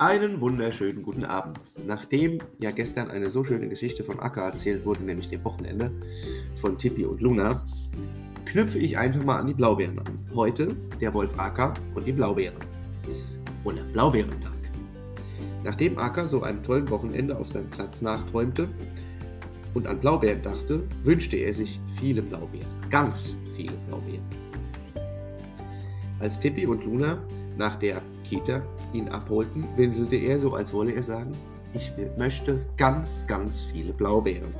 Einen wunderschönen guten Abend. Nachdem ja gestern eine so schöne Geschichte von Akka erzählt wurde, nämlich dem Wochenende von Tippi und Luna, knüpfe ich einfach mal an die Blaubeeren an. Heute der Wolf Akka und die Blaubeeren. Oder Blaubeerentag. Nachdem Akka so einem tollen Wochenende auf seinem Platz nachträumte und an Blaubeeren dachte, wünschte er sich viele Blaubeeren. Ganz viele Blaubeeren. Als Tippi und Luna nach der Kita ihn abholten, winselte er so, als wolle er sagen, ich möchte ganz, ganz viele Blaubeeren.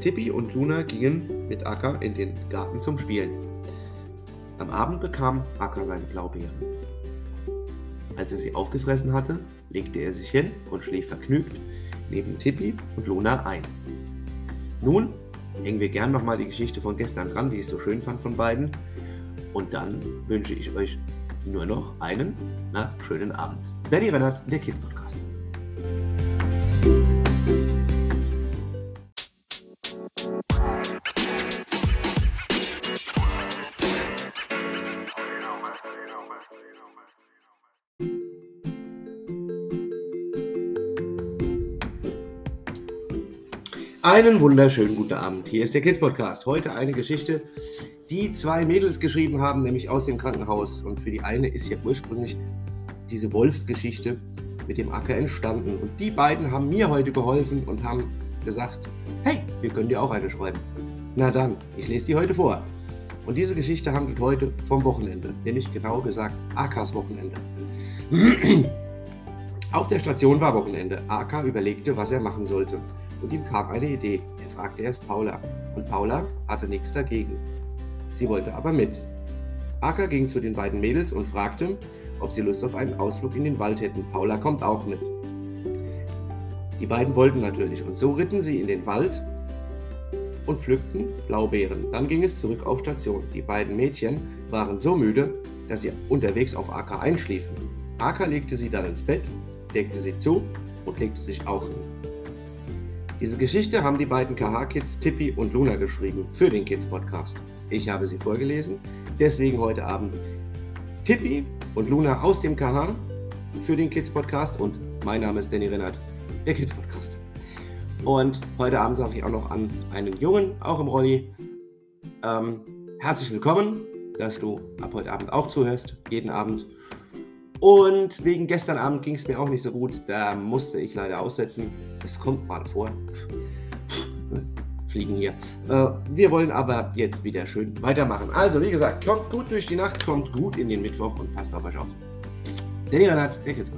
Tippi und Luna gingen mit Akka in den Garten zum Spielen. Am Abend bekam Akka seine Blaubeeren. Als er sie aufgefressen hatte, legte er sich hin und schlief vergnügt neben Tippi und Luna ein. Nun hängen wir gern nochmal die Geschichte von gestern dran, die ich so schön fand von beiden. Und dann wünsche ich euch nur noch einen na, schönen Abend. Danny Rennert, der Kids Podcast. Einen wunderschönen guten Abend. Hier ist der Kids Podcast. Heute eine Geschichte, die zwei Mädels geschrieben haben, nämlich aus dem Krankenhaus. Und für die eine ist ja ursprünglich diese Wolfsgeschichte mit dem Acker entstanden. Und die beiden haben mir heute geholfen und haben gesagt, hey, wir können dir auch eine schreiben. Na dann, ich lese die heute vor. Und diese Geschichte handelt heute vom Wochenende, nämlich genau gesagt Akas Wochenende. Auf der Station war Wochenende. Aka überlegte, was er machen sollte und ihm kam eine Idee. Er fragte erst Paula und Paula hatte nichts dagegen. Sie wollte aber mit. Aka ging zu den beiden Mädels und fragte, ob sie Lust auf einen Ausflug in den Wald hätten. Paula kommt auch mit. Die beiden wollten natürlich und so ritten sie in den Wald und pflückten Blaubeeren. Dann ging es zurück auf Station. Die beiden Mädchen waren so müde, dass sie unterwegs auf Aka einschliefen. Aka legte sie dann ins Bett, deckte sie zu und legte sich auch hin. Diese Geschichte haben die beiden KH-Kids Tippi und Luna geschrieben für den Kids-Podcast. Ich habe sie vorgelesen, deswegen heute Abend Tippi und Luna aus dem KH für den Kids-Podcast und mein Name ist Danny Rennert, der Kids-Podcast. Und heute Abend sage ich auch noch an einen Jungen, auch im Rolli, ähm, herzlich willkommen, dass du ab heute Abend auch zuhörst, jeden Abend. Und wegen gestern Abend ging es mir auch nicht so gut. Da musste ich leider aussetzen. Das kommt mal vor. Fliegen hier. Äh, wir wollen aber jetzt wieder schön weitermachen. Also, wie gesagt, kommt gut durch die Nacht, kommt gut in den Mittwoch und passt auf euch auf. Danny Reinhardt, der Kids